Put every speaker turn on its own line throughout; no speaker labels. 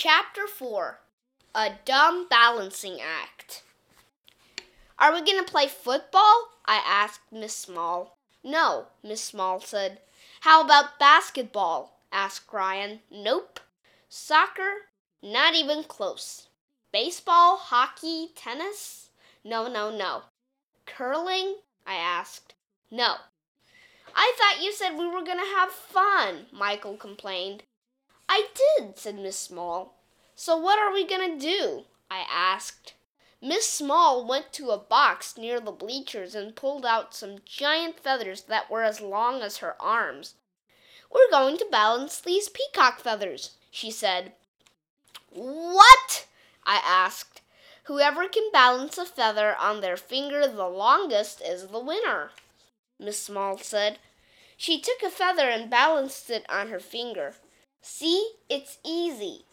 Chapter 4 A Dumb Balancing Act. Are we going to play football? I asked Miss Small. No, Miss Small said. How about basketball? asked Ryan. Nope. Soccer? Not even close. Baseball, hockey, tennis? No, no, no. Curling? I asked. No. I thought you said we were going to have fun, Michael complained. I did, said Miss Small. So what are we going to do? I asked. Miss Small went to a box near the bleachers and pulled out some giant feathers that were as long as her arms. We're going to balance these peacock feathers, she said. What? I asked. Whoever can balance a feather on their finger the longest is the winner, Miss Small said. She took a feather and balanced it on her finger. See, it's easy.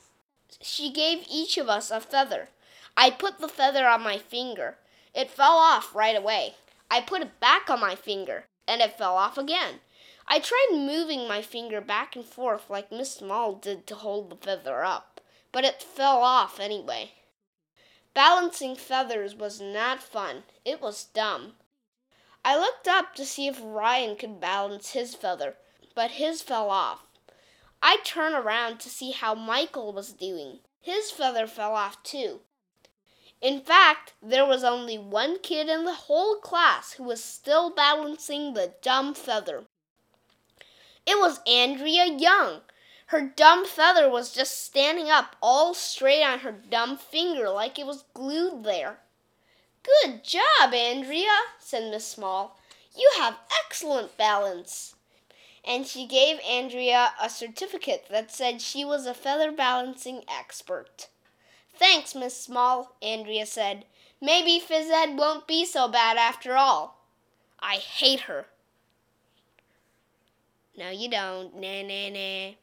She gave each of us a feather. I put the feather on my finger. It fell off right away. I put it back on my finger, and it fell off again. I tried moving my finger back and forth like Miss Small did to hold the feather up, but it fell off anyway. Balancing feathers was not fun. It was dumb. I looked up to see if Ryan could balance his feather, but his fell off. I turned around to see how Michael was doing. His feather fell off too. In fact, there was only one kid in the whole class who was still balancing the dumb feather. It was Andrea Young. Her dumb feather was just standing up all straight on her dumb finger like it was glued there. Good job, Andrea, said Miss Small. You have excellent balance. And she gave Andrea a certificate that said she was a feather balancing expert. Thanks, Miss Small, Andrea said. Maybe phys ed won't be so bad after all. I hate her. No, you don't. Nah, nah, nah.